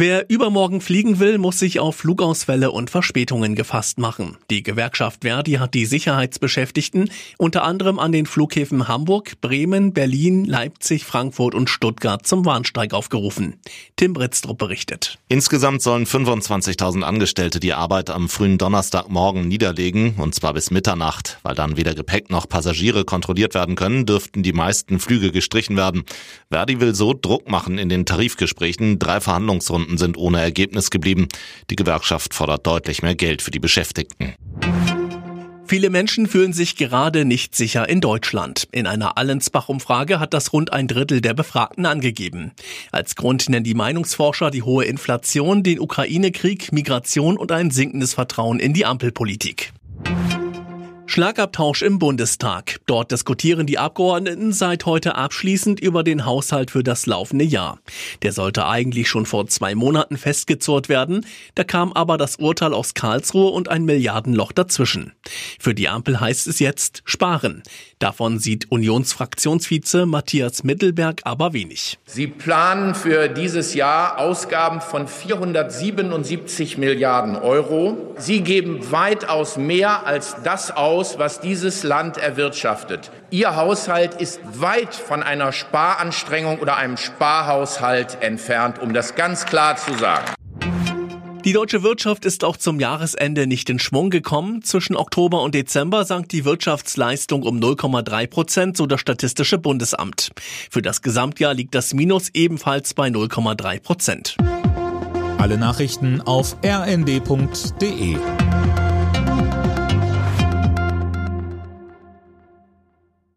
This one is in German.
Wer übermorgen fliegen will, muss sich auf Flugausfälle und Verspätungen gefasst machen. Die Gewerkschaft Verdi hat die Sicherheitsbeschäftigten unter anderem an den Flughäfen Hamburg, Bremen, Berlin, Leipzig, Frankfurt und Stuttgart zum Warnstreik aufgerufen. Tim Britztrup berichtet. Insgesamt sollen 25.000 Angestellte die Arbeit am frühen Donnerstagmorgen niederlegen, und zwar bis Mitternacht. Weil dann weder Gepäck noch Passagiere kontrolliert werden können, dürften die meisten Flüge gestrichen werden. Verdi will so Druck machen in den Tarifgesprächen. Drei Verhandlungsrunden Stunden sind ohne Ergebnis geblieben. Die Gewerkschaft fordert deutlich mehr Geld für die Beschäftigten. Viele Menschen fühlen sich gerade nicht sicher in Deutschland. In einer Allensbach-Umfrage hat das rund ein Drittel der Befragten angegeben. Als Grund nennen die Meinungsforscher die hohe Inflation, den Ukraine-Krieg, Migration und ein sinkendes Vertrauen in die Ampelpolitik. Schlagabtausch im Bundestag. Dort diskutieren die Abgeordneten seit heute abschließend über den Haushalt für das laufende Jahr. Der sollte eigentlich schon vor zwei Monaten festgezurrt werden. Da kam aber das Urteil aus Karlsruhe und ein Milliardenloch dazwischen. Für die Ampel heißt es jetzt sparen. Davon sieht Unionsfraktionsvize Matthias Mittelberg aber wenig. Sie planen für dieses Jahr Ausgaben von 477 Milliarden Euro. Sie geben weitaus mehr als das aus, was dieses Land erwirtschaftet. Ihr Haushalt ist weit von einer Sparanstrengung oder einem Sparhaushalt entfernt, um das ganz klar zu sagen. Die deutsche Wirtschaft ist auch zum Jahresende nicht in Schwung gekommen. Zwischen Oktober und Dezember sank die Wirtschaftsleistung um 0,3 Prozent, so das Statistische Bundesamt. Für das Gesamtjahr liegt das Minus ebenfalls bei 0,3 Prozent. Alle Nachrichten auf rnd.de